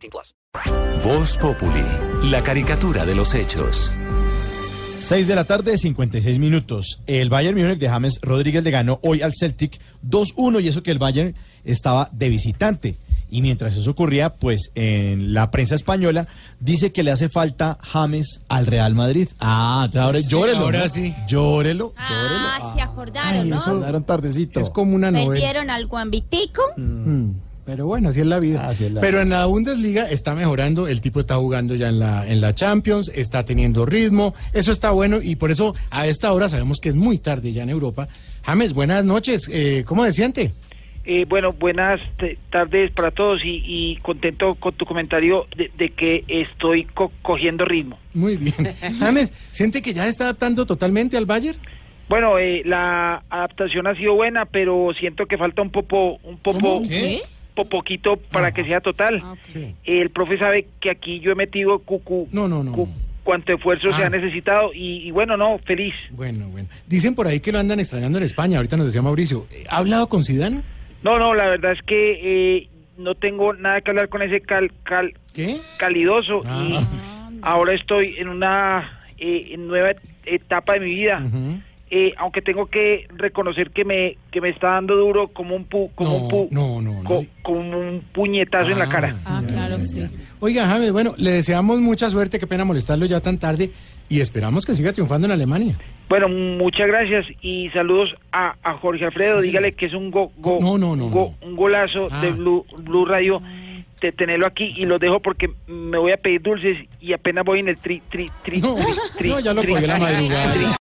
18 plus. Voz Populi, la caricatura de los hechos. 6 de la tarde, 56 minutos. El Bayern Múnich de James Rodríguez le ganó hoy al Celtic 2-1 y eso que el Bayern estaba de visitante. Y mientras eso ocurría, pues en la prensa española dice que le hace falta James al Real Madrid. Ah, ahora llórelo. ahora ¿no? sí. Llórelo, Ah, llórelo. se acordaron, ¿no? Sonaron tardecito. Es como una novela. Perdieron al Guambitico. Mm, Pero bueno, así es la vida. Así es la Pero en la Bundesliga está mejorando, el tipo está jugando ya en la, en la Champions, está teniendo ritmo, eso está bueno y por eso a esta hora sabemos que es muy tarde ya en Europa. James, buenas noches, eh, ¿cómo se siente? Eh, bueno, buenas tardes para todos y, y contento con tu comentario de, de que estoy co- cogiendo ritmo. Muy bien. James, ¿siente que ya se está adaptando totalmente al Bayern? Bueno, eh, la adaptación ha sido buena, pero siento que falta un poco, un poco, ¿Qué? Po- poquito para que sea total. Sí. El profe sabe que aquí yo he metido cucu, No, no, no, cu- no. cuanto esfuerzo se Ah. ha necesitado y, y bueno, no, feliz. Bueno, bueno. Dicen por ahí que lo andan extrañando en España, ahorita nos decía Mauricio. ¿Ha hablado con Zidane? No, no, la verdad es que eh, no tengo nada que hablar con ese cal, cal, ¿Qué? calidoso Ah. y ahora estoy en una eh, nueva etapa de mi vida. Eh, aunque tengo que reconocer que me que me está dando duro como un pu, como No, un pu, no, no, no. co- como un puñetazo en la Ah. cara. Ah, claro, sí. Oiga, James, bueno, le deseamos mucha suerte, qué pena molestarlo ya tan tarde y esperamos que siga triunfando en Alemania. Bueno, muchas gracias y saludos a, a Jorge Alfredo. Sí, Dígale que es un go, go- No, no, no, go- un golazo Ah. de Blue, Blue Radio de tenerlo aquí y lo dejo porque me voy a pedir dulces y apenas voy en el tri tri tri No, tri, tri- no, ya lo tri- la madrugada. tri-